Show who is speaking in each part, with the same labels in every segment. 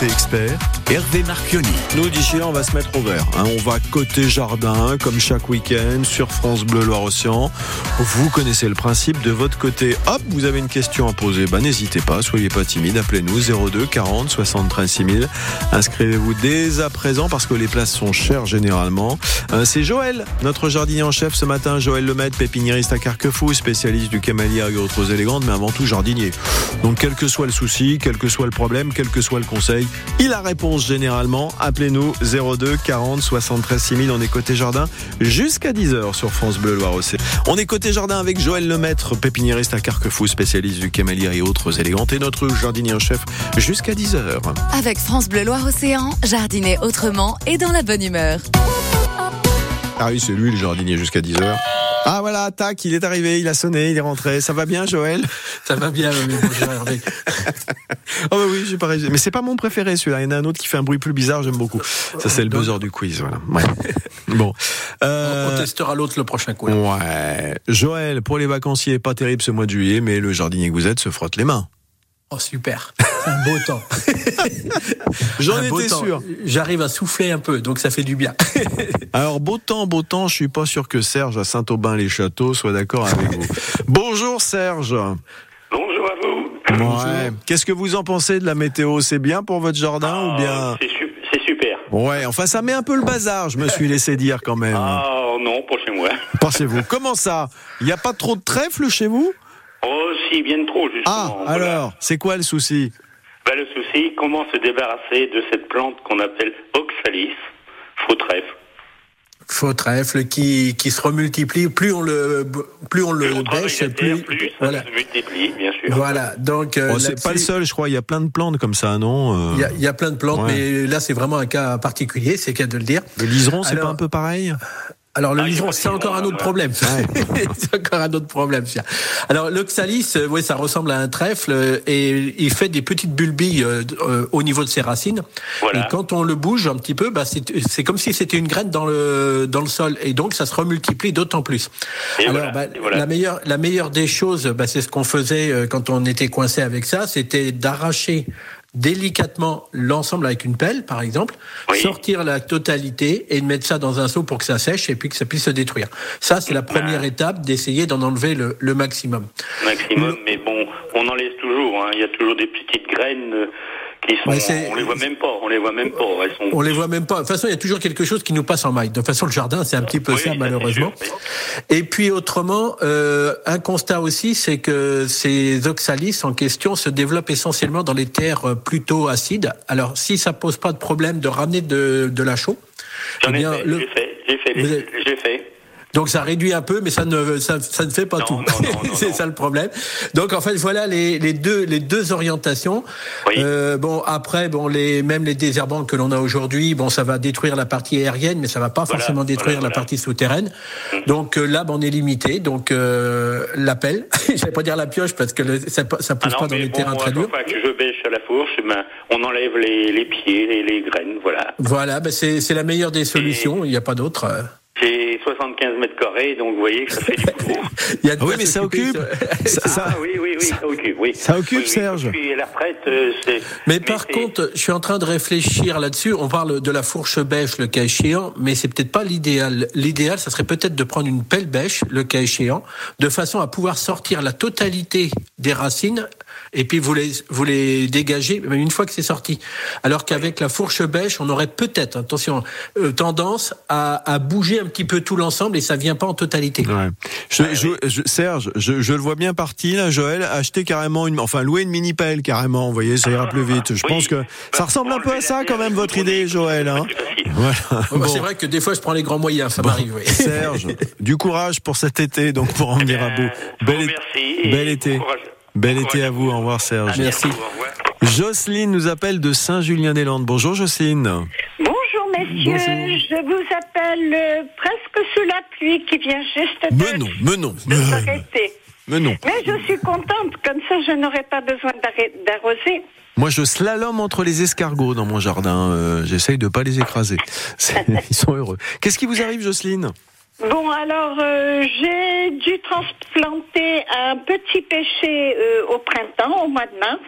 Speaker 1: côté expert, Hervé Marchioni.
Speaker 2: Nous, d'ici là, on va se mettre au vert. hein. On va côté jardin, comme chaque week-end, sur France Bleu Loire-Océan. Vous connaissez le principe de votre côté. Hop, vous avez une question à poser. Bah, n'hésitez pas, soyez pas timide. Appelez-nous 02 40 73 6000. Inscrivez-vous dès à présent parce que les places sont chères généralement. Euh, C'est Joël, notre jardinier en chef ce matin. Joël Lemaitre, pépiniériste à Carquefou, spécialiste du camélia et autres élégantes, mais avant tout jardinier. Donc, quel que soit le souci, quel que soit le problème, quel que soit le conseil, il a réponse généralement. Appelez-nous 02 40 73 6000. On est côté jardin jusqu'à 10h sur France Bleu Loire-Océan. On est côté jardin avec Joël Lemaitre, pépiniériste à Carquefou, spécialiste du camélia et autres élégantes, et notre jardinier en chef jusqu'à 10h.
Speaker 3: Avec France Bleu Loire-Océan, jardiner autrement et dans la bonne humeur.
Speaker 2: Ah oui, c'est lui le jardinier jusqu'à 10h. Ah voilà, tac, il est arrivé, il a sonné, il est rentré. Ça va bien, Joël?
Speaker 4: Ça va bien, mais bonjour Hervé.
Speaker 2: Oh bah oui, j'ai pas réussi. Mais c'est pas mon préféré celui-là. Il y en a un autre qui fait un bruit plus bizarre, j'aime beaucoup. Ça c'est le buzzer du quiz, voilà. Ouais. Bon. Euh,
Speaker 4: On testera l'autre le prochain coup.
Speaker 2: Ouais. Joël, pour les vacanciers, pas terrible ce mois de juillet, mais le jardinier que vous êtes se frotte les mains.
Speaker 4: Oh super, c'est un beau temps.
Speaker 2: J'en étais
Speaker 4: temps.
Speaker 2: sûr.
Speaker 4: J'arrive à souffler un peu, donc ça fait du bien.
Speaker 2: Alors, beau temps, beau temps, je suis pas sûr que Serge à Saint-Aubin-les-Châteaux soit d'accord avec vous. Bonjour Serge.
Speaker 5: Bonjour à vous.
Speaker 2: Ouais. Qu'est-ce que vous en pensez de la météo? C'est bien pour votre jardin ou bien?
Speaker 5: Ah, C'est su- c'est super.
Speaker 2: Ouais, enfin ça met un peu le bazar, je me suis laissé dire quand même.
Speaker 5: Ah non, pas chez moi.
Speaker 2: Pensez-vous Comment ça? Il n'y a pas trop de trèfle chez vous?
Speaker 5: Oh, si, bien trop, justement.
Speaker 2: Ah,
Speaker 5: Voilà.
Speaker 2: alors, c'est quoi le souci
Speaker 5: Ben, le souci, comment se débarrasser de cette plante qu'on appelle Oxalis, faux trèfle.
Speaker 4: Faux trèfle qui, qui se remultiplie. Plus on le, plus on le bêche, plus,
Speaker 5: plus ça
Speaker 4: voilà.
Speaker 5: se multiplie, bien sûr.
Speaker 4: Voilà. Donc, euh,
Speaker 2: Oh, C'est pas le seul, je crois, il y a plein de plantes comme ça, non Euh,
Speaker 4: Il y, a, il y a plein de plantes,
Speaker 2: Ouais.
Speaker 4: mais là c'est vraiment un cas particulier, c'est qu'à de le dire.
Speaker 2: Le liseron, c'est pas un peu pareil
Speaker 4: Alors le
Speaker 5: Ah,
Speaker 4: c'est encore un autre
Speaker 5: ouais.
Speaker 4: problème. c'est encore un autre problème. ça. Alors l'oxalis, euh, ouais, ça ressemble à un trèfle euh, et il fait des petites bulbilles euh, au niveau de ses racines.
Speaker 5: Voilà.
Speaker 4: Et quand on le bouge un petit peu, bah, c'est c'est comme si c'était une graine dans le dans le sol et donc ça se remultiplie d'autant plus.
Speaker 5: Et
Speaker 4: Alors
Speaker 5: voilà,
Speaker 4: bah,
Speaker 5: et voilà.
Speaker 4: la meilleure la meilleure des choses, bah, c'est ce qu'on faisait quand on était coincé avec ça, c'était d'arracher délicatement l'ensemble avec une pelle, par exemple,
Speaker 5: Oui.
Speaker 4: sortir la totalité et mettre ça dans un seau pour que ça sèche et puis que ça puisse se détruire. Ça, c'est la première étape d'essayer d'en enlever le, le maximum.
Speaker 5: Maximum, mais bon, on en laisse toujours. hein. Il y a toujours des petites graines euh, qui sont. On les voit même pas. On les voit même pas. Elles sont.
Speaker 4: On les voit même pas. De toute façon, il y a toujours quelque chose qui nous passe en maille. De toute façon, le jardin, c'est un petit peu
Speaker 5: Oui,
Speaker 4: ça, malheureusement.
Speaker 5: sûr,
Speaker 4: Et puis, autrement, euh, un constat aussi, c'est que ces oxalis en question se développent essentiellement dans les terres plutôt acides. Alors, si ça pose pas de problème de ramener de, de la chaux,
Speaker 5: J'en
Speaker 4: eh
Speaker 5: ai
Speaker 4: bien,
Speaker 5: fait.
Speaker 4: le-
Speaker 5: J'ai fait. J'ai fait.
Speaker 4: Donc ça réduit un peu, mais ça ne ça, ça ne fait pas
Speaker 5: Non,
Speaker 4: tout. c'est ça le problème. Donc en fait voilà les, les deux les deux orientations.
Speaker 5: Oui.
Speaker 4: Euh, bon après bon les même les désherbants que l'on a aujourd'hui bon ça va détruire la partie aérienne mais ça va pas
Speaker 5: Voilà,
Speaker 4: forcément détruire
Speaker 5: voilà,
Speaker 4: la partie souterraine. Donc euh, là ben, on est limité donc euh, l'appel. J'allais pas dire la pioche parce que le- ça ça pousse
Speaker 5: Ah
Speaker 4: pas dans les
Speaker 5: bon,
Speaker 4: terrains très durs.
Speaker 5: fois que je bêche à la fourche, ben, on enlève les, les pieds, les, les graines, voilà.
Speaker 4: Voilà ben, c'est c'est la meilleure des solutions. Il n'y a pas d'autre.
Speaker 5: J'ai 75 mètres carrés, donc vous voyez que ça fait du boulot.
Speaker 4: Il y a de
Speaker 2: Ah oui, mais ça occupe.
Speaker 4: ça.
Speaker 5: Ah oui, oui, oui, ça occupe, oui.
Speaker 2: ça occupe,
Speaker 5: Oui, oui,
Speaker 2: Serge.
Speaker 5: Puis la retraite, euh, c'est...
Speaker 4: Mais par
Speaker 5: c'est-
Speaker 4: contre, je suis en train de réfléchir là-dessus. On parle de la fourche bêche, le cas échéant, mais c'est peut-être pas l'idéal. L'idéal, ça serait peut-être de prendre une pelle bêche, le cas échéant, de façon à pouvoir sortir la totalité des racines et puis vous les vous les dégagez une fois que c'est sorti. Alors qu'avec la fourche bêche, on aurait peut-être, attention, euh, tendance à, à bouger un petit peu tout l'ensemble et ça vient pas en totalité.
Speaker 2: Ouais. Je, je- je- Serge, je, je le vois bien parti là, Joël, acheter carrément une, enfin louer une mini pelle carrément, vous voyez, ça ira plus vite. Je
Speaker 5: Oui.
Speaker 2: pense que ça ressemble un peu à ça quand même votre idée, Joël. Hein voilà.
Speaker 4: Bon,
Speaker 2: Bon.
Speaker 4: C'est vrai que des fois, je prends les grands moyens, ça m'arrive. Oui.
Speaker 2: Serge, du courage pour cet été, donc pour en venir à bout.
Speaker 5: Vous
Speaker 2: Bel, été.
Speaker 5: bon.
Speaker 2: Bel
Speaker 5: Bon
Speaker 2: été à vous. Au revoir, Serge.
Speaker 5: À
Speaker 4: Merci.
Speaker 2: Jocelyne nous appelle de Saint-Julien-des-Landes. Bonjour, Jocelyne.
Speaker 6: Bonjour messieurs,
Speaker 2: Bonjour.
Speaker 6: je vous appelle euh, presque sous la pluie qui vient juste de,
Speaker 2: Mais non, mais non,
Speaker 6: de
Speaker 2: mais,
Speaker 6: s'arrêter.
Speaker 2: mais non.
Speaker 6: Mais je suis contente, comme ça je n'aurai pas besoin d'arroser.
Speaker 2: Moi, je slalom entre les escargots dans mon jardin. Euh, J'essaye de pas les écraser. Ils sont heureux. Qu'est-ce qui vous arrive, Jocelyne?
Speaker 6: Bon, alors euh, j'ai dû transplanter un petit péché euh, au printemps, au mois de mars.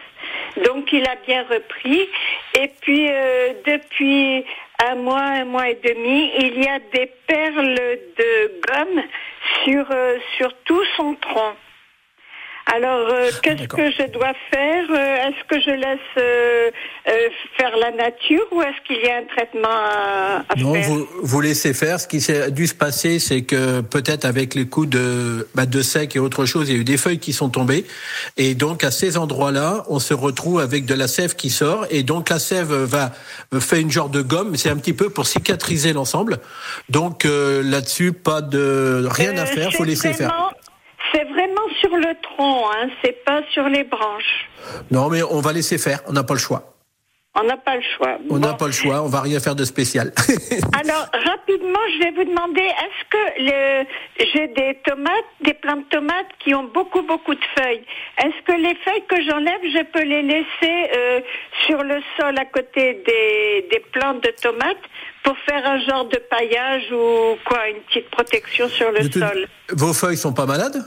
Speaker 6: Donc il a bien repris. Et puis euh, depuis un mois, un mois et demi, il y a des perles de gomme sur, sur tout son tronc. Alors, euh, qu'est-ce
Speaker 4: d'accord.
Speaker 6: que je dois faire Euh, Est-ce que je laisse euh, euh, faire la nature ou est-ce qu'il y a un traitement à, à
Speaker 4: Non,
Speaker 6: faire?
Speaker 4: vous, vous laissez faire. Ce qui s'est dû se passer, c'est que peut-être avec les coups de, bah, de sec et autre chose, il y a eu des feuilles qui sont tombées. Et donc, à ces endroits-là, on se retrouve avec de la sève qui sort. Et donc, la sève va fait une genre de gomme. C'est un petit peu pour cicatriser l'ensemble. Donc, euh, là-dessus, pas de rien à
Speaker 6: Euh,
Speaker 4: faire. Faut laisser faire.
Speaker 6: vraiment- C'est vraiment sur le tronc, hein, c'est pas sur les branches.
Speaker 4: Non, mais on va laisser faire. On n'a pas le choix.
Speaker 6: On n'a pas le choix.
Speaker 4: On n'a
Speaker 6: Bon.
Speaker 4: pas le choix. On va rien faire de spécial.
Speaker 6: Alors, rapidement, je vais vous demander, est-ce que le- j'ai des tomates, des plantes de tomates qui ont beaucoup, beaucoup de feuilles Est-ce que les feuilles que j'enlève, je peux les laisser euh, sur le sol à côté des, des plantes de tomates pour faire un genre de paillage ou quoi, une petite protection sur le sol?
Speaker 4: Vos feuilles sont pas malades?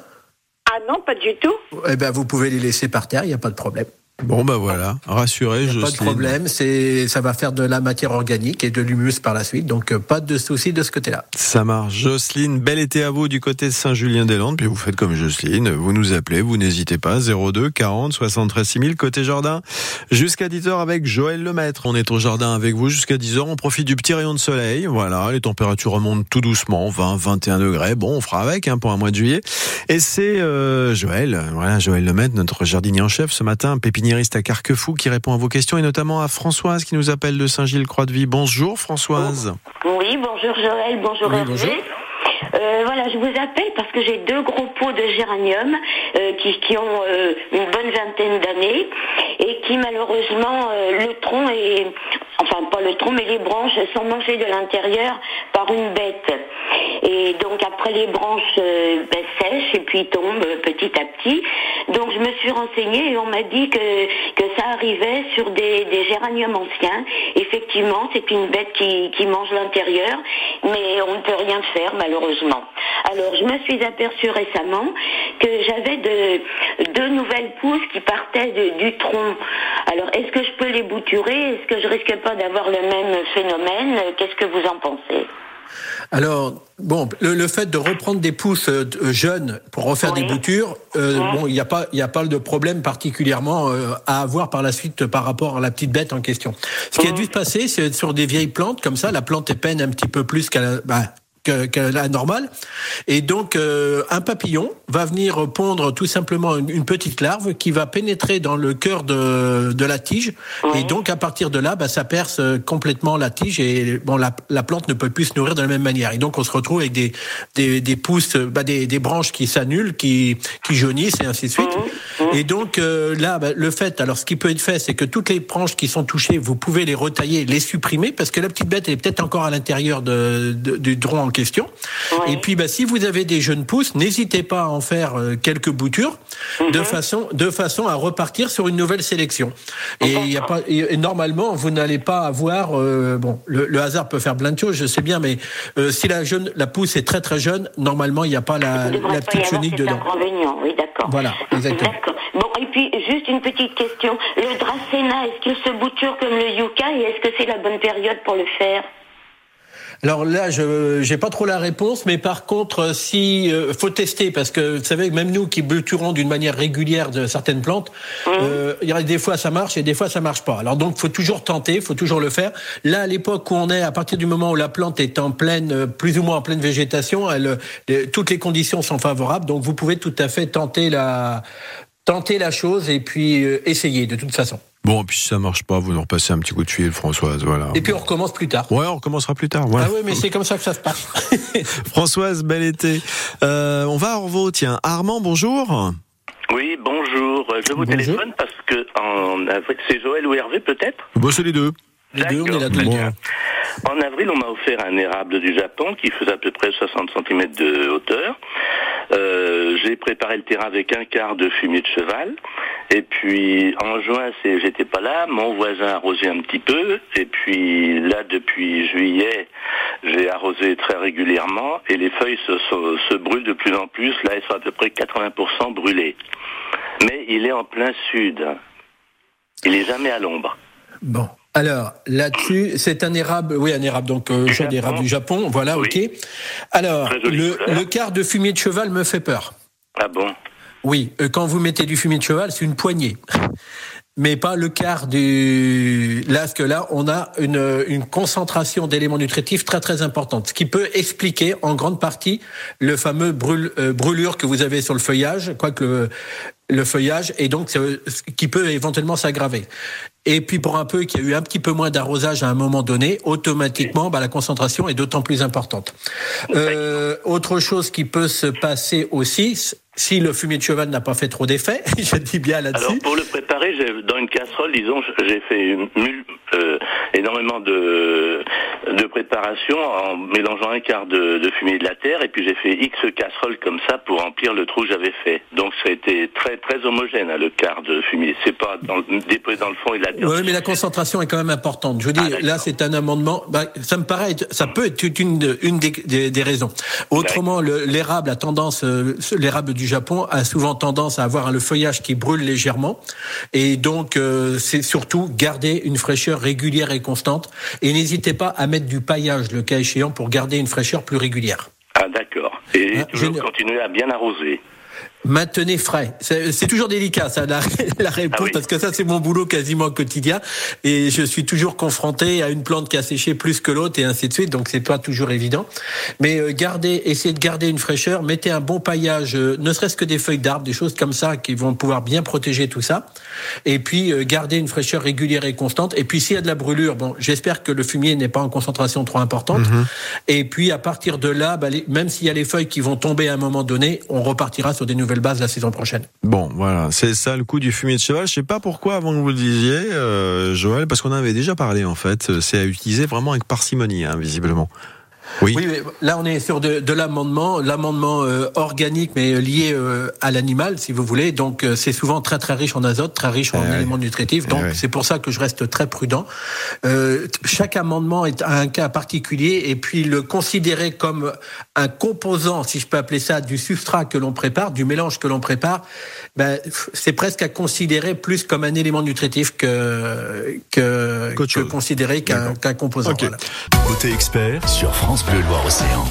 Speaker 6: Ah non, pas du tout.
Speaker 4: Eh ben, vous pouvez les laisser par terre. Il n'y a pas de problème.
Speaker 2: Bon, bah voilà, rassuré, je
Speaker 4: pas de problème, c'est ça va faire de la matière organique et de l'humus par la suite, donc euh, pas de souci de ce côté-là.
Speaker 2: Ça marche. Jocelyne, bel été à vous du côté de Saint-Julien-des-Landes. Puis vous faites comme Jocelyne, vous nous appelez, vous n'hésitez pas. 02 40 73 6000 côté jardin. Jusqu'à 10h avec Joël Lemaître. On est au jardin avec vous jusqu'à 10h. On profite du petit rayon de soleil. Voilà, les températures remontent tout doucement, 20, 21 degrés. Bon, on fera avec hein, pour un mois de juillet. Et c'est euh, Joël, voilà, Joël Lemaître, notre jardinier en chef ce matin, à Carquefou, qui répond à vos questions et notamment à Françoise qui nous appelle de Saint-Gilles-Croix-de-Vie. Bonjour Françoise.
Speaker 7: Oui, bonjour Joël, bonjour
Speaker 4: Oui,
Speaker 7: Hervé.
Speaker 4: bonjour.
Speaker 7: Euh, voilà, je vous appelle parce que j'ai deux gros pots de géranium euh, qui, ont euh, une bonne vingtaine d'années et qui malheureusement le tronc est, enfin pas le tronc mais les branches sont mangées de l'intérieur par une bête et donc après les branches ben, sèchent et puis tombent petit à petit. Donc je me suis renseignée et on m'a dit que ça arrivait sur des, géraniums anciens. Effectivement, c'est une bête qui mange l'intérieur, mais on ne peut rien faire malheureusement. Alors je me suis aperçue récemment que j'avais de deux nouvelles pousses qui partaient de- du tronc. Alors est-ce que je peux les bouturer? Est-ce que je risque pas d'avoir le même phénomène? Qu'est-ce que vous en pensez?
Speaker 4: Alors, bon, le, le fait de reprendre des pousses euh, de- jeunes pour refaire
Speaker 7: Oui.
Speaker 4: des boutures, euh, bon, il n'y a pas, il y a pas de problème particulièrement euh, à avoir par la suite par rapport à la petite bête en question. Ce qui a dû se passer, c'est sur des vieilles plantes comme ça, la plante épeine un petit peu plus qu'à la, bah, que, que la normale. Et donc, euh, un papillon va venir pondre tout simplement une, une petite larve qui va pénétrer dans le cœur de, de la tige. Et donc, à partir de là, bah, ça perce euh, complètement la tige et bon, la, la plante ne peut plus se nourrir de la même manière. Et donc, on se retrouve avec des, des, des pousses, bah, des, des branches qui s'annulent, qui, qui jaunissent et ainsi de suite. Et donc, euh, là, bah, le fait, alors ce qui peut être fait, c'est que toutes les branches qui sont touchées, vous pouvez les retailler, les supprimer, parce que la petite bête elle est peut-être encore à l'intérieur de, de- du tronc en question.
Speaker 7: Ouais.
Speaker 4: Et puis, bah, si vous avez des jeunes pousses, n'hésitez pas à en faire euh, quelques boutures, de façon, de façon à repartir sur une nouvelle sélection. Et y a pas, et, normalement, vous n'allez pas avoir, euh, bon, le, le hasard peut faire plein de choses, je sais bien, mais euh, si la jeune, la pousse est très très jeune, normalement, il n'y a pas la, la
Speaker 7: pas
Speaker 4: petite
Speaker 7: avoir
Speaker 4: chenille dedans.
Speaker 7: oui, d'accord.
Speaker 4: Voilà, exactement.
Speaker 7: Bon, et puis, juste une petite question. Le dracéna, est-ce qu'il se bouture comme le yucca et est-ce que c'est la bonne période pour le faire?
Speaker 4: Alors là, je j'ai pas trop la réponse, mais par contre, euh, si euh, faut tester, parce que vous savez, même nous qui bouturons d'une manière régulière de certaines plantes, euh, il y a des fois ça marche et des fois ça marche pas. Alors donc, faut toujours tenter, faut toujours le faire. Là, à l'époque où on est, à partir du moment où la plante est en pleine, euh, plus ou moins en pleine végétation, elle, euh, toutes les conditions sont favorables, donc vous pouvez tout à fait tenter la tenter la chose et puis euh, essayer de toute façon.
Speaker 2: Bon, et puis si ça marche pas, vous nous repassez un petit coup de fil, Françoise, voilà.
Speaker 4: Et puis on recommence plus tard.
Speaker 2: Ouais, on recommencera plus tard. Voilà.
Speaker 4: Ah oui, mais c'est comme ça que ça se passe.
Speaker 2: Françoise, bel été. Euh, on va à Orvaux, tiens. Armand, bonjour.
Speaker 5: Oui, bonjour. Je vous
Speaker 4: Bonjour.
Speaker 5: téléphone parce que en avril, c'est Joël ou Hervé peut-être?
Speaker 2: Bon, c'est les deux.
Speaker 4: Les deux, on est là.
Speaker 2: Bon.
Speaker 5: En avril, on m'a offert un érable du Japon qui faisait à peu près 60 cm de hauteur. Euh, j'ai préparé le terrain avec un quart de fumier de cheval. Et puis en juin, c'est, j'étais pas là. Mon voisin a arrosé un petit peu. Et puis là, depuis juillet, J'ai arrosé très régulièrement et les feuilles se, se, se brûlent de plus en plus. Là, elles sont à peu près 80% brûlées. Mais il est en plein sud. Il est jamais à l'ombre.
Speaker 4: Bon. Alors là-dessus, c'est un érable, oui un érable donc euh, genre d'érable du Japon, voilà,
Speaker 5: Oui.
Speaker 4: ok. Alors le, le quart de fumier de cheval me fait peur.
Speaker 5: Ah bon?
Speaker 4: Oui, euh, quand vous mettez du fumier de cheval, c'est une poignée. Mais pas le quart du... Là, parce que là, on a une, une concentration d'éléments nutritifs très très importante, ce qui peut expliquer en grande partie le fameux brûle, euh, brûlure que vous avez sur le feuillage, quoique le, le feuillage, et donc c'est- ce qui peut éventuellement s'aggraver. Et puis pour un peu qu'il y a eu un petit peu moins d'arrosage à un moment donné, automatiquement, bah, la concentration est d'autant plus importante. Euh, autre chose qui peut se passer aussi, si le fumier de cheval n'a pas fait trop d'effet, je dis bien
Speaker 5: Alors
Speaker 4: là-dessus.
Speaker 5: pour le préparer, dans une casserole, disons, j'ai fait une euh, énormément de, de préparation en mélangeant un quart de, de fumier de la terre et puis j'ai fait X casseroles comme ça pour remplir le trou que j'avais fait. Donc ça a été très très homogène hein, le quart de fumier. C'est pas dans, le- déposé dans le fond et de la terre.
Speaker 4: Oui, mais la concentration est quand même importante. Je dis,
Speaker 5: Ah,
Speaker 4: là, c'est un amendement. Bah, ça me paraît, être- ça peut être une, de- une des, des- des raisons. Autrement, le- l'érable a tendance, euh, l'érable du Japon a souvent tendance à avoir le feuillage qui brûle légèrement, et donc euh, c'est surtout garder une fraîcheur régulière et constante. Et n'hésitez pas à mettre du paillage, le cas échéant, pour garder une fraîcheur plus régulière.
Speaker 5: Ah d'accord. Et
Speaker 4: Ah,
Speaker 5: toujours continuer à bien arroser.
Speaker 4: Maintenez frais. C'est toujours délicat, ça, la, la réponse,
Speaker 5: Ah oui.
Speaker 4: parce que ça, c'est mon boulot quasiment quotidien. Et je suis toujours confronté à une plante qui a séché plus que l'autre et ainsi de suite. Donc, c'est pas toujours évident. Mais euh, gardez, essayez de garder une fraîcheur. Mettez un bon paillage, euh, ne serait-ce que des feuilles d'arbres, des choses comme ça qui vont pouvoir bien protéger tout ça. Et puis, euh, gardez une fraîcheur régulière et constante. Et puis, s'il y a de la brûlure, bon, j'espère que le fumier n'est pas en concentration trop importante. Et puis, à partir de là, bah, les- même s'il y a les feuilles qui vont tomber à un moment donné, on repartira sur des nouvelles bases la saison prochaine.
Speaker 2: Bon, voilà, c'est ça le coup du fumier de cheval. Je sais pas pourquoi avant que vous le disiez, euh, Joël, parce qu'on en avait déjà parlé en fait. C'est à utiliser vraiment avec parcimonie, hein, visiblement. Oui.
Speaker 4: Là on est sur de, de l'amendement, l'amendement euh, organique mais lié euh, à l'animal, si vous voulez. Donc euh, c'est souvent très très riche en azote, très riche en
Speaker 2: Eh ouais.
Speaker 4: éléments nutritifs. Donc
Speaker 2: Eh ouais.
Speaker 4: c'est pour ça que je reste très prudent. Euh, chaque amendement est un cas particulier et puis le considérer comme un composant, si je peux appeler ça, du substrat que l'on prépare, du mélange que l'on prépare, ben, c'est presque à considérer plus comme un élément nutritif que que, considéré qu'un composant. Voilà.
Speaker 1: Côté expert sur France Bleu Loire-Océan.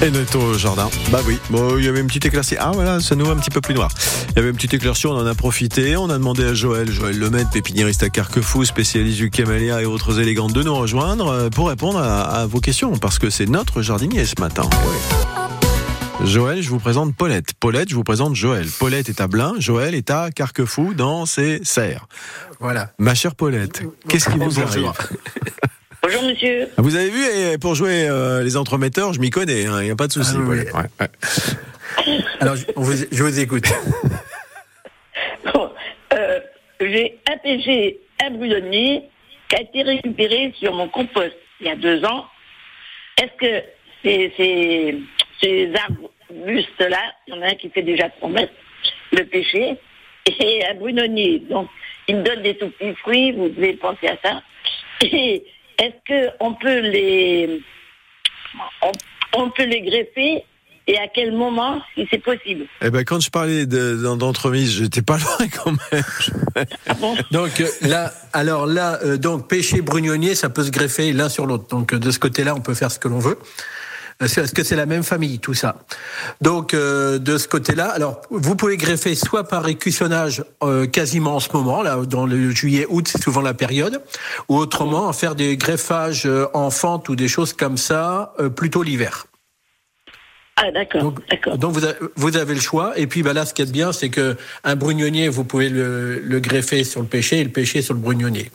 Speaker 2: Et notre au jardin. Bah oui. Bon, il y avait une petite éclaircie. Ah voilà, ça nous voit un petit peu plus noir. Il y avait une petite éclaircie, on en a profité. On a demandé à Joël, Joël Lemaitre, pépiniériste à Carquefou, spécialiste du camélia et autres élégantes, de nous rejoindre euh, pour répondre à, à vos questions, parce que c'est notre jardinier ce matin. Joël, je vous présente Paulette. Paulette, je vous présente Joël. Paulette est à Blain, Joël est à Carquefou dans ses serres.
Speaker 4: Voilà.
Speaker 2: Ma chère Paulette, qu'est-ce qui vous arrive?
Speaker 7: Bonjour monsieur.
Speaker 2: Vous avez vu, et pour jouer euh, les entremetteurs, je m'y connais, il n'y a pas de souci.
Speaker 4: Ah oui,
Speaker 2: Paulette. Ouais, ouais.
Speaker 4: Alors je, on vous- je vous écoute.
Speaker 8: Bon, euh, j'ai un péché abandonné qui a été récupéré sur mon compost il y a deux ans. Est-ce que ces, ces, ces arbustes-là, il y en a un qui fait déjà 3 mètres, le pêcher, et un brunonnier. Donc, il me donne des tout petits fruits, vous devez penser à ça. Et est-ce qu'on peut les on, on peut les greffer et à quel moment, si c'est possible?
Speaker 2: Eh ben, quand je parlais de- d'en- d'entremise, j'étais pas loin quand même.
Speaker 8: Ah bon?
Speaker 4: Donc euh, là, alors là, euh, donc pêcher brugnonnier, ça peut se greffer l'un sur l'autre. Donc euh, de ce côté-là, on peut faire ce que l'on veut. Est-ce que c'est la même famille, tout ça? Donc euh, de ce côté-là, alors vous pouvez greffer soit par écussonnage euh, quasiment en ce moment, là dans le juillet-août, c'est souvent la période, ou autrement en faire des greffages euh, en fente ou des choses comme ça euh, plutôt l'hiver.
Speaker 8: Ah d'accord,
Speaker 4: Donc,
Speaker 8: d'accord.
Speaker 4: donc vous, avez, vous avez le choix. Et puis bah là, ce qui est bien, c'est que un brugnonnier, vous pouvez le, le greffer sur le pêcher et le pêcher sur le brugnonnier.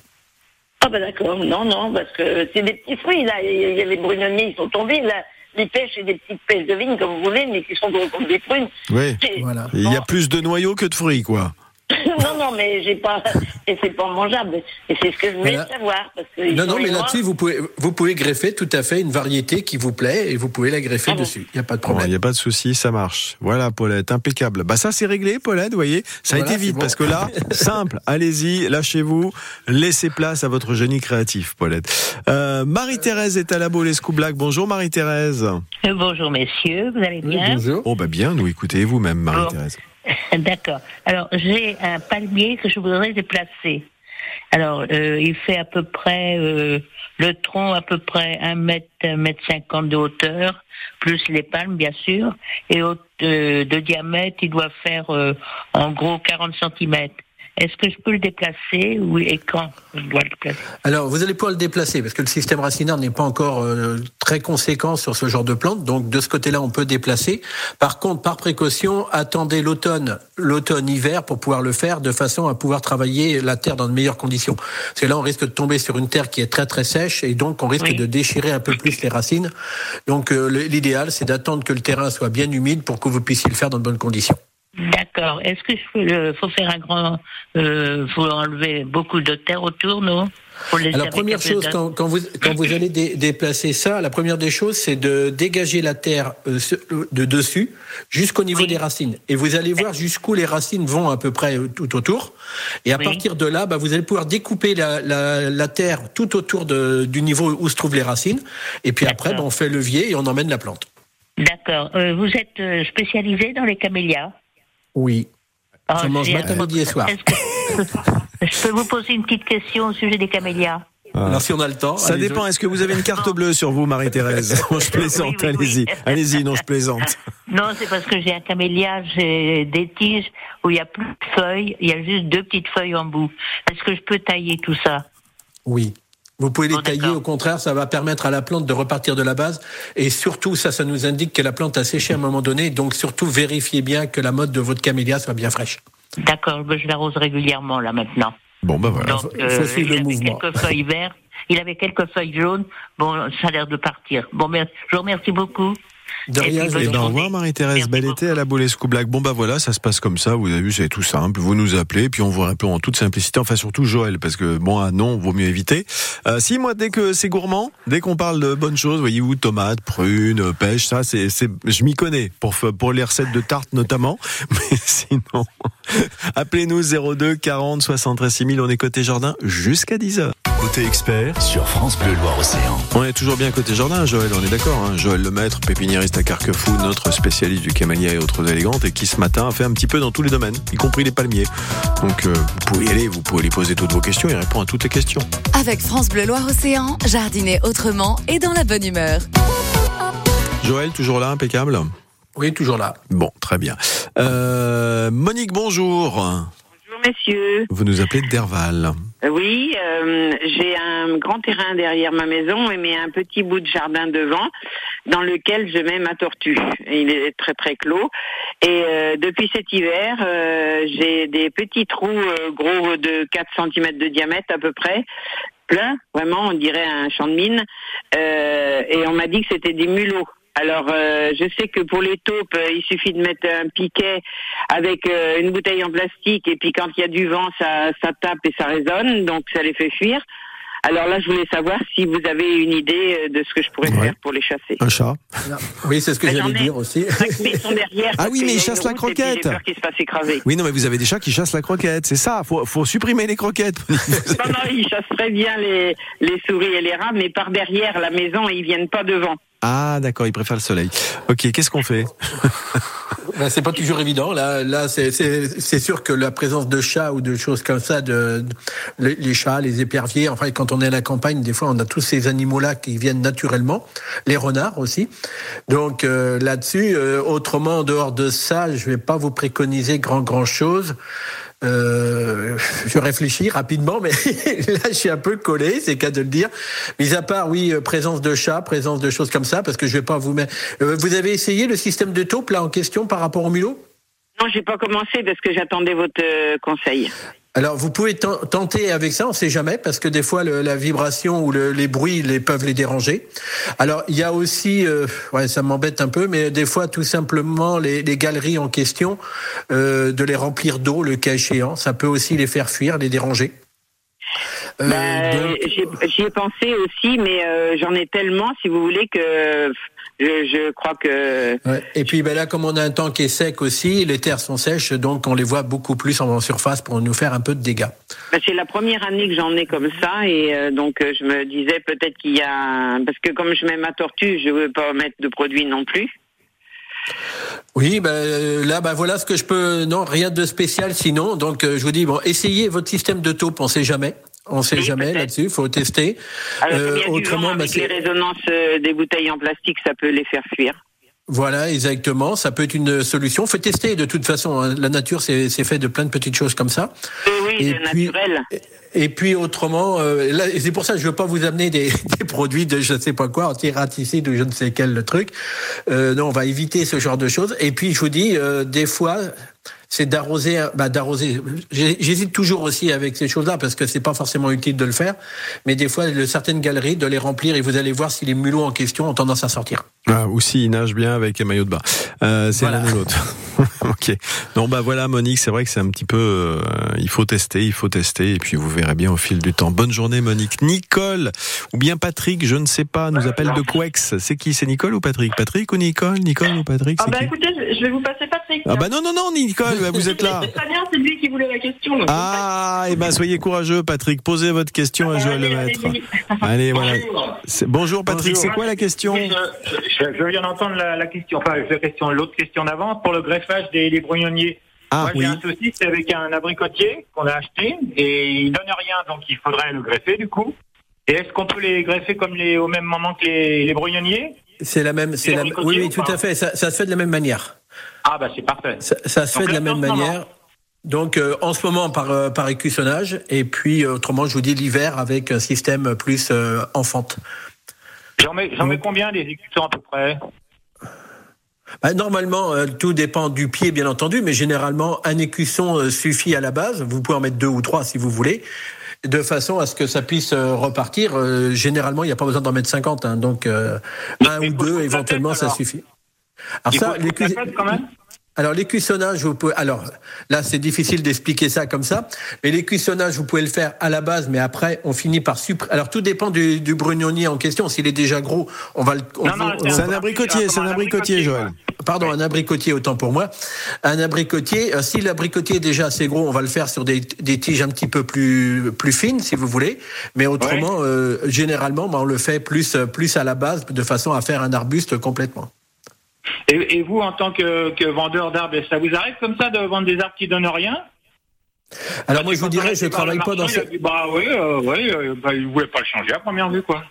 Speaker 8: Ah bah d'accord, non, non, parce que c'est des petits fruits, là. Il y a les brugnonniers, ils sont tombés, là. Les pêches, c'est des petites pêches de vigne, comme vous voulez, mais qui sont gros comme des prunes.
Speaker 2: Oui.
Speaker 4: Voilà.
Speaker 2: Il y a plus de noyaux que de fruits, quoi.
Speaker 8: Mais j'ai pas. Et c'est pas mangeable. Et c'est ce que je voulais
Speaker 4: Voilà.
Speaker 8: savoir. Parce que
Speaker 4: Non, non, mais là-dessus, vous pouvez, vous pouvez greffer tout à fait une variété qui vous plaît et vous pouvez la greffer
Speaker 8: Ah bon
Speaker 4: dessus. Il n'y a pas de
Speaker 2: Bon, Il
Speaker 4: problème.
Speaker 2: n'y a pas de souci, ça marche. Voilà, Paulette, impeccable. Bah ça c'est réglé, Paulette, vous voyez. Ça a été vite
Speaker 4: bon.
Speaker 2: parce que là, simple. Allez-y, lâchez-vous, laissez place à votre génie créatif, Paulette. Euh, Marie-Thérèse est à la Boule Black. Bonjour Marie-Thérèse.
Speaker 9: Euh, Bonjour messieurs, vous allez
Speaker 4: Oui,
Speaker 9: bien?
Speaker 4: bonjour.
Speaker 2: Oh bah bien, nous écoutez vous-même, Marie-Thérèse.
Speaker 9: D'accord. Alors j'ai un palmier que je voudrais déplacer. Alors euh, il fait à peu près euh, le tronc à peu près un mètre, un mètre cinquante de hauteur, plus les palmes bien sûr, et euh, de diamètre il doit faire euh, en gros 40 centimètres. Est-ce que je peux le déplacer Oui, et quand je dois le déplacer
Speaker 4: Alors, vous allez pouvoir le déplacer parce que le système racinaire n'est pas encore euh, très conséquent sur ce genre de plante. Donc, de ce côté-là, on peut déplacer. Par contre, par précaution, attendez l'automne, l'automne-hiver pour pouvoir le faire de façon à pouvoir travailler la terre dans de meilleures conditions. Parce que là, on risque de tomber sur une terre qui est très très sèche et donc on risque
Speaker 9: Oui.
Speaker 4: de déchirer un peu plus les racines. Donc, euh, l'idéal, c'est d'attendre que le terrain soit bien humide pour que vous puissiez le faire dans de bonnes conditions.
Speaker 9: D'accord. Est-ce que je peux le, faut faire un grand, euh, faut enlever beaucoup de terre autour, non?
Speaker 4: Alors première chose, quand, quand vous quand vous allez dé- déplacer ça, la première des choses, c'est de dégager la terre euh, ce- de dessus jusqu'au niveau
Speaker 9: Oui.
Speaker 4: des racines. Et vous allez voir jusqu'où les racines vont à peu près euh, tout autour. Et à
Speaker 9: Oui.
Speaker 4: partir de là, bah, vous allez pouvoir découper la, la, la terre tout autour de, du niveau où se trouvent les racines. Et puis après, bah, on fait levier et on emmène la plante.
Speaker 9: D'accord. Euh, vous êtes euh, spécialisé dans les camélias?
Speaker 4: Oui.
Speaker 9: Ah,
Speaker 4: Je mange matin, midi et soir.
Speaker 9: Que- je peux vous poser une petite question au sujet des camélias
Speaker 4: Alors si on a le temps.
Speaker 2: Ça dépend. Est-ce que vous avez une carte bleue sur vous, Marie-Thérèse Non, je plaisante.
Speaker 9: Oui, oui, oui.
Speaker 2: allez-y, allez-y. Non, je plaisante.
Speaker 9: Non, c'est parce que j'ai un camélia, j'ai des tiges où il n'y a plus de feuilles, il y a juste deux petites feuilles en bout. Est-ce que je peux tailler tout ça?
Speaker 4: Oui. Vous pouvez les
Speaker 9: Bon,
Speaker 4: tailler,
Speaker 9: d'accord.
Speaker 4: au contraire, ça va permettre à la plante de repartir de la base. Et surtout, ça, ça nous indique que la plante a séché à un moment donné. Donc surtout, vérifiez bien que la mode de votre camélia soit bien fraîche.
Speaker 9: D'accord, ben, je l'arrose régulièrement là maintenant.
Speaker 2: Bon, bah voilà.
Speaker 9: Donc, euh,
Speaker 4: suivre
Speaker 9: il
Speaker 4: le
Speaker 9: avait
Speaker 4: mouvement.
Speaker 9: quelques feuilles vertes, il avait quelques feuilles jaunes. Bon, ça a l'air de partir. Bon, merci. je vous remercie beaucoup.
Speaker 4: De
Speaker 9: Et
Speaker 4: rien, je
Speaker 2: Eh ben,
Speaker 4: en
Speaker 2: au revoir Marie-Thérèse, bel été à la Boulescu Black. Bon bah voilà, ça se passe comme ça, vous avez vu, c'est tout simple. Vous nous appelez, puis on vous répond en toute simplicité, enfin surtout Joël, parce que bon, ah non, vaut mieux éviter. Euh, si moi, dès que c'est gourmand, dès qu'on parle de bonnes choses, voyez-vous, tomates, prunes, pêche, ça, c'est, c'est, je m'y connais, pour, pour les recettes de tartes notamment, mais sinon, appelez-nous 02 40 73 6000, on est côté jardin jusqu'à 10h.
Speaker 1: Côté expert sur France Bleu Loire Océan.
Speaker 2: On est toujours bien côté jardin, Joël, on est d'accord. Hein Joël Lemaître, pépiniériste à Carquefou, notre spécialiste du camélia et autres élégantes, et qui ce matin a fait un petit peu dans tous les domaines, y compris les palmiers. Donc euh, vous pouvez y aller, vous pouvez lui poser toutes vos questions, il répond à toutes les questions.
Speaker 3: Avec France Bleu Loire Océan, jardiner autrement et dans la bonne humeur.
Speaker 2: Joël, toujours là, impeccable?
Speaker 4: Oui, toujours là.
Speaker 2: Bon, très bien. Euh, Monique, bonjour.
Speaker 10: Bonjour messieurs.
Speaker 2: Vous nous appelez d'Herval.
Speaker 10: Euh, Oui, euh, j'ai un grand terrain derrière ma maison et mais un petit bout de jardin devant dans lequel je mets ma tortue. Il est très très clos. Et euh, depuis cet hiver, euh, j'ai des petits trous euh, gros de 4 cm de diamètre à peu près. Plein, vraiment, on dirait un champ de mine. Euh, et on m'a dit que c'était des mulots. Alors, euh, je sais que pour les taupes, euh, il suffit de mettre un piquet avec euh, une bouteille en plastique et puis quand il y a du vent, ça, ça tape et ça résonne, donc ça les fait fuir. Alors là, je voulais savoir si vous avez une idée de ce que je pourrais
Speaker 2: Ouais.
Speaker 10: faire pour les chasser.
Speaker 2: Un chat.
Speaker 4: Oui, c'est ce que
Speaker 10: Bah,
Speaker 4: j'allais
Speaker 10: ai.
Speaker 4: dire aussi.
Speaker 10: Cinq, mais ils sont derrière.
Speaker 2: Ah oui, mais ils chassent la
Speaker 10: route et puis
Speaker 2: croquette.
Speaker 10: J'ai peur qu'ils se fassent écraser.
Speaker 2: Oui, non, mais vous avez des chats qui chassent la croquette, c'est ça. Faut, faut supprimer les croquettes.
Speaker 10: Non, non, ils chassent très bien les, les souris et les rats, mais par derrière la maison, ils viennent pas devant.
Speaker 2: Ah, d'accord, ils préfèrent le soleil. Ok, qu'est-ce qu'on fait
Speaker 4: Ben, c'est pas toujours évident. Là, là, c'est- sûr que la présence de chats ou de choses comme ça, de, les chats, les éperviers. Enfin, quand on est à la campagne, des fois, on a tous ces animaux-là qui viennent naturellement. Les renards aussi. Donc euh, là-dessus, euh, autrement, en dehors de ça, je vais pas vous préconiser grand grand chose. Euh, je réfléchis rapidement, mais là, je suis un peu collé, c'est qu'à de le dire. Mis à part, oui, euh, présence de chats, présence de choses comme ça, parce que je vais pas vous mettre. Euh, vous avez essayé le système de taupe là en question par rapport au mulot?
Speaker 10: Non, j'ai pas commencé parce que j'attendais votre conseil.
Speaker 4: Alors vous pouvez ten- tenter avec ça, on sait jamais, parce que des fois la vibration ou le- les bruits peuvent les déranger. Alors il y a aussi, euh, ouais, ça m'embête un peu, mais des fois tout simplement les, les galeries en question, euh, de les remplir d'eau, le cas échéant, ça peut aussi les faire fuir, les déranger. Euh,
Speaker 10: Bah,
Speaker 4: donc-
Speaker 10: J'y ai pensé aussi, mais euh, j'en ai tellement, si vous voulez, que je, je crois que...
Speaker 4: Ouais. Et puis ben là, comme on a un temps qui est sec aussi, les terres sont sèches, donc on les voit beaucoup plus en surface pour nous faire un peu de dégâts.
Speaker 10: bah, c'est la première année que j'en ai comme ça, et euh, donc euh, je me disais peut-être qu'il y a... Parce que comme je mets ma tortue, je veux pas mettre de produits non plus.
Speaker 4: Oui, ben là, ben voilà ce que je peux. Non, rien de spécial sinon. Donc je vous dis bon, essayez votre système de taupe, on sait jamais. On sait
Speaker 10: Oui,
Speaker 4: jamais là-dessus, faut tester.
Speaker 10: Alors,
Speaker 4: Euh,
Speaker 10: il y a du vent
Speaker 4: autrement,
Speaker 10: avec les
Speaker 4: c'est-
Speaker 10: résonances euh, des bouteilles en plastique, ça peut les faire fuir.
Speaker 4: Voilà, exactement. Ça peut être une solution. Faut tester de toute façon. hein. La nature, c'est fait de plein de petites choses comme ça.
Speaker 10: Oui, oui,
Speaker 4: Et
Speaker 10: c'est
Speaker 4: puis-
Speaker 10: naturel.
Speaker 4: Et puis autrement, euh, c'est pour ça que je veux pas vous amener des, des produits de je ne sais pas quoi, anti-raticide ou je ne sais quel truc. Euh, non, on va éviter ce genre de choses. Et puis je vous dis, euh, des fois, c'est d'arroser, bah, d'arroser. J'hésite toujours aussi avec ces choses-là parce que c'est pas forcément utile de le faire. Mais des fois, de certaines galeries, de les remplir et vous allez voir si les mulots en question ont tendance à sortir.
Speaker 2: Ah, ou s'il nage bien avec un maillot de bain. Euh, c'est
Speaker 4: Voilà.
Speaker 2: l'un ou l'autre. ok. Non, bah voilà, Monique, c'est vrai que c'est un petit peu. euh, il faut tester, il faut tester, et puis vous verrez bien au fil du temps. Bonne journée, Monique. Nicole, ou bien Patrick, je ne sais pas, nous appelle de Quex. C'est qui? C'est Nicole ou Patrick? Patrick ou Nicole? Nicole ou Patrick
Speaker 11: Ah bah
Speaker 2: qui?
Speaker 11: écoutez, je vais vous passer Patrick.
Speaker 2: Ah bah non, non, non, Nicole, bah, vous êtes là.
Speaker 11: C'est très bien, c'est lui qui voulait la question. donc.
Speaker 2: Ah, et ben soyez courageux, Patrick. Posez votre question à Joël Lemaître. Allez, voilà.
Speaker 11: Bonjour.
Speaker 2: Patrick. C'est quoi la question?
Speaker 11: Oui, je, je- je viens d'entendre la, la question, enfin la question, l'autre question d'avant pour le greffage des, des brouillonniers.
Speaker 2: Ah
Speaker 11: Moi,
Speaker 2: oui.
Speaker 11: j'ai un souci, c'est avec un abricotier qu'on a acheté et il donne rien, donc il faudrait le greffer du coup. Et est-ce qu'on peut les greffer comme les, au même moment que les, les brouillonniers
Speaker 4: C'est la même. C'est la. Oui, oui,
Speaker 11: ou
Speaker 4: tout à fait. Ça, ça se fait de la même manière.
Speaker 11: Ah bah c'est parfait.
Speaker 4: Ça, ça se
Speaker 11: Donc
Speaker 4: fait de la même
Speaker 11: moment.
Speaker 4: manière. Donc euh, en ce moment par euh, par écussonnage et puis euh, autrement je vous dis l'hiver avec un système plus en fente.
Speaker 11: J'en mets, j'en mets combien des écussons à peu près?
Speaker 4: Bah, normalement euh, tout dépend du pied bien entendu, mais généralement un écusson euh, suffit à la base. Vous pouvez en mettre deux ou trois si vous voulez, de façon à ce que ça puisse euh, repartir. Euh, généralement il n'y a pas besoin d'en mettre 50, hein, donc euh, un ou deux éventuellement
Speaker 11: tête,
Speaker 4: ça suffit. Alors
Speaker 11: Il
Speaker 4: ça,
Speaker 11: faut toute
Speaker 4: l'écu-
Speaker 11: la tête, quand même
Speaker 4: Alors l'écussonnage, vous pouvez. Alors là, c'est difficile d'expliquer ça comme ça. Mais l'écussonnage, vous pouvez le faire à la base, mais après, on finit par supprimer. Alors tout dépend du, du brugnonnier en question. S'il est déjà gros, on va le.
Speaker 11: c'est
Speaker 2: un abricotier, c'est un abricotier, Joël.
Speaker 4: Pardon, un abricotier, autant pour moi. Un abricotier, euh, si l'abricotier est déjà assez gros, on va le faire sur des, des tiges un petit peu plus, plus fines, si vous voulez. Mais autrement, euh, généralement, ben, on le fait plus, plus à la base, de façon à faire un arbuste complètement.
Speaker 11: Et, et vous, en tant que, que vendeur d'arbres, ça vous arrive comme ça de vendre des arbres qui donnent rien
Speaker 4: Alors moi, je vous dirais, je travaille pas dans ce...
Speaker 11: Bah oui, euh, oui, euh, bah, il voulait pas le changer à première vue, quoi.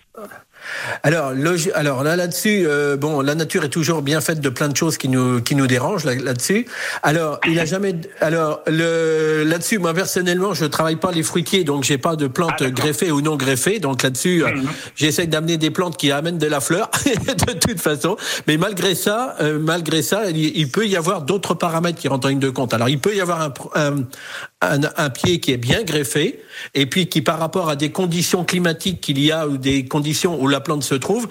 Speaker 4: Alors, alors là, là-dessus, euh, bon, la nature est toujours bien faite de plein de choses qui nous qui nous dérangent là- là-dessus. alors, il a jamais. Alors, le là-dessus, moi personnellement, je travaille pas les fruitiers, donc j'ai pas de plantes
Speaker 11: Ah,
Speaker 4: greffées ou non greffées. Donc là-dessus, euh,
Speaker 11: Mhm.
Speaker 4: j'essaie d'amener des plantes qui amènent de la fleur de toute façon. Mais malgré ça, euh, malgré ça, il, il peut y avoir d'autres paramètres qui rentrent en ligne de compte. Alors, il peut y avoir un, un, un, pied qui est bien greffé et puis qui, par rapport à des conditions climatiques qu'il y a ou des conditions où la plante se trouve,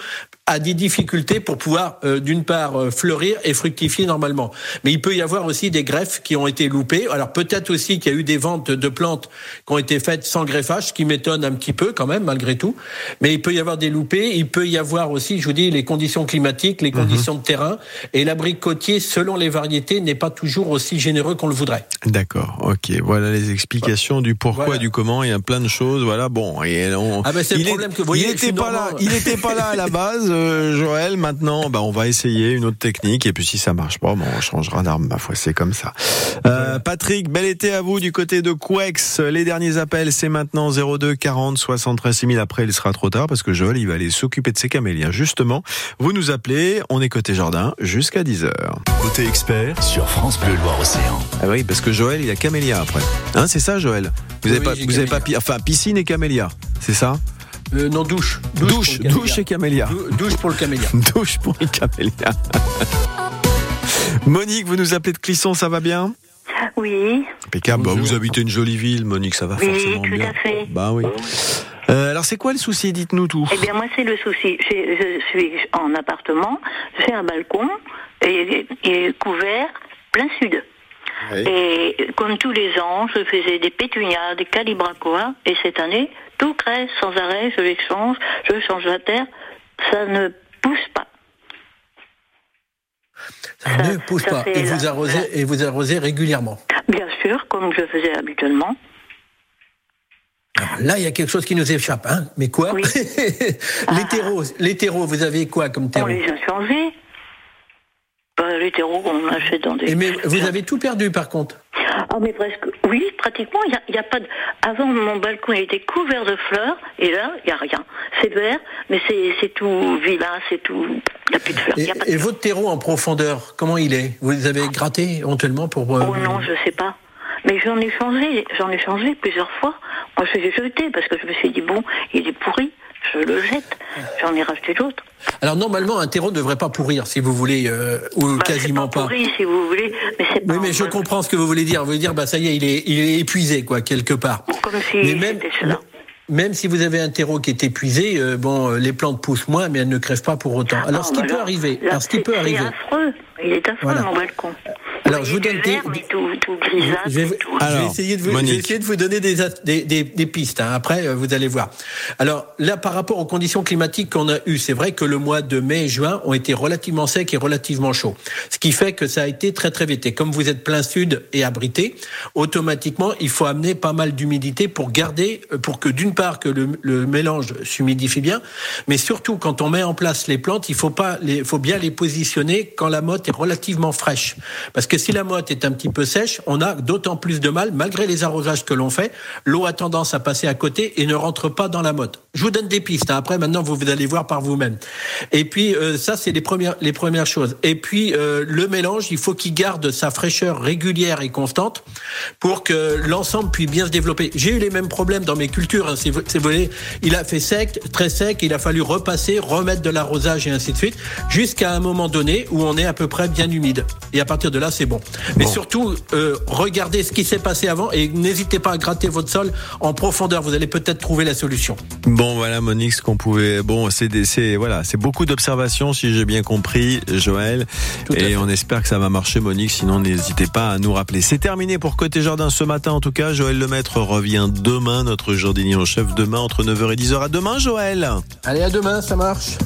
Speaker 4: a des difficultés pour pouvoir, euh, d'une part, euh, fleurir et fructifier normalement. Mais il peut y avoir aussi des greffes qui ont été loupées. Alors peut-être aussi qu'il y a eu des ventes de plantes qui ont été faites sans greffage, ce qui m'étonne un petit peu quand même, malgré tout. Mais il peut y avoir des loupés. Il peut y avoir aussi, je vous dis, les conditions climatiques, les conditions de terrain. Et l'abricotier, selon les variétés, n'est pas toujours aussi généreux qu'on le voudrait.
Speaker 2: D'accord, ok. Voilà les explications du pourquoi,
Speaker 4: Voilà.
Speaker 2: du comment. Il y a plein de choses. Voilà, bon. Et on,
Speaker 4: Ah ben, c'est le
Speaker 2: il est-
Speaker 4: problème que vous voyez,
Speaker 2: il
Speaker 4: je suis
Speaker 2: était pas là. pas là à la base, euh, Joël. Maintenant, bah, on va essayer une autre technique. Et puis si ça marche pas, bon, on changera d'arme. Ma foi, c'est comme ça. Euh, Patrick, bel été à vous du côté de Quex. Les derniers appels, c'est maintenant 02 40 73 6000. Après, il sera trop tard parce que Joël, il va aller s'occuper de ses camélias. Justement, vous nous appelez. On est côté jardin jusqu'à 10 heures.
Speaker 1: Côté expert sur France Bleu Loire-Océan.
Speaker 2: Ah oui, parce que Joël, il a camélia après. Hein, c'est ça, Joël? Vous avez
Speaker 4: Oui,
Speaker 2: pas, vous avez pas, enfin, piscine et camélia, c'est ça?
Speaker 4: Euh, non, douche.
Speaker 2: Douche,
Speaker 4: pour le
Speaker 2: douche et camélia.
Speaker 4: camélia. Dou- Douche pour le camélia.
Speaker 2: Douche pour les camélias. Monique, vous nous appelez de Clisson, ça va bien?
Speaker 12: Oui.
Speaker 2: Impeccable. Bah, vous habitez une jolie ville, Monique, ça va
Speaker 12: Oui,
Speaker 2: forcément
Speaker 12: tout
Speaker 2: bien.
Speaker 12: à fait.
Speaker 2: Bah oui. Euh, alors c'est quoi le souci? Dites-nous tout.
Speaker 12: Eh bien, moi, c'est le souci. J'ai- Je suis en appartement, j'ai un balcon et, et couvert plein sud. Et comme tous les ans, je faisais des pétunias, des calibracoas, et cette année, tout crée sans arrêt, je les change, je change la terre, ça ne pousse pas.
Speaker 4: Ça ne pousse
Speaker 12: ça
Speaker 4: pas. Et vous
Speaker 12: la-
Speaker 4: arrosez, et vous arrosez régulièrement.
Speaker 12: Bien sûr, comme je faisais habituellement.
Speaker 4: Alors là, il y a quelque chose qui nous échappe, hein Mais quoi? Les terreaux, les terreaux, vous avez quoi comme
Speaker 12: On
Speaker 4: terreau
Speaker 12: les a changés. Bah, les terreaux qu'on achète dans des...
Speaker 4: Et mais vous avez tout perdu par contre.
Speaker 12: Ah, mais presque. Oui, pratiquement, il n'y a, il y a pas de. Avant, mon balcon il était couvert de fleurs, et là, il n'y a rien. C'est vert, mais c'est c'est tout vilain, c'est tout. Il n'y a plus de fleurs.
Speaker 4: Et,
Speaker 12: y a pas de
Speaker 4: et votre terreau en profondeur, comment il est? Vous avez gratté éventuellement pour. euh,
Speaker 12: Oh non, je sais pas. Mais j'en ai changé, j'en ai changé plusieurs fois. Moi, je l'ai jeté parce que je me suis dit, bon, il est pourri, je le jette. J'en ai racheté d'autres.
Speaker 4: Alors normalement, un terreau ne devrait pas pourrir, si vous voulez, euh, ou
Speaker 12: Bah,
Speaker 4: quasiment
Speaker 12: pas pourri, si vous voulez, mais c'est pas.
Speaker 4: Oui, mais je comprends ce que vous voulez dire. Vous voulez dire, bah ça y est, il est, il est épuisé, quoi, quelque part.
Speaker 12: Comme si
Speaker 4: Mais même,
Speaker 12: c'était cela.
Speaker 4: même si vous avez un terreau qui est épuisé, euh, bon, euh, les plantes poussent moins, mais elles ne crèvent pas pour autant. Alors,
Speaker 12: Ah,
Speaker 4: ce qui
Speaker 12: bah
Speaker 4: peut arriver, alors ce qui
Speaker 12: affreux. Il est affreux,
Speaker 4: Voilà.
Speaker 12: mon balcon.
Speaker 4: Alors, je vous donne
Speaker 12: Du
Speaker 4: des.
Speaker 12: vert, mais tout, tout grisâtre.
Speaker 4: Je vais, je essayer de vous, essayer de vous donner des, des, des pistes. hein. Après, euh, vous allez voir. Alors là, par rapport aux conditions climatiques qu'on a eues, c'est vrai que le mois de mai et juin ont été relativement secs et relativement chauds. Ce qui fait que ça a été très très vite. Et comme vous êtes plein sud et abrité, automatiquement, il faut amener pas mal d'humidité pour garder, euh, pour que d'une part que le, le mélange s'humidifie bien, mais surtout quand on met en place les plantes, il faut pas les, faut bien les positionner quand la motte est relativement fraîche. Parce que si la motte est un petit peu sèche, on a d'autant plus de mal, malgré les arrosages que l'on fait, l'eau a tendance à passer à côté et ne rentre pas dans la motte. Je vous donne des pistes. hein. Après, maintenant, vous, vous allez voir par vous-même. Et puis, euh, ça, c'est les premières, les premières choses. Et puis, euh, le mélange, il faut qu'il garde sa fraîcheur régulière et constante pour que l'ensemble puisse bien se développer. J'ai eu les mêmes problèmes dans mes cultures. Hein, si vous, voulez, il a fait sec, très sec. Il a fallu repasser, remettre de l'arrosage et ainsi de suite, jusqu'à un moment donné où on est à peu près bien humide. Et à partir de là, c'est bon. Mais surtout, euh, regardez ce qui s'est passé avant et n'hésitez pas à gratter votre sol en profondeur. Vous allez peut-être trouver la solution.
Speaker 2: Bon voilà Monique, ce qu'on pouvait. Bon, c'est des- c'est voilà, c'est beaucoup d'observations si j'ai bien compris, Joël. Et on espère que ça va marcher, Monique. Sinon, n'hésitez pas à nous rappeler. C'est terminé pour côté jardin ce matin. En tout cas, Joël Lemaître revient demain, notre jardinier en chef demain entre 9h et 10h. À demain, Joël.
Speaker 4: Allez, à demain, ça marche.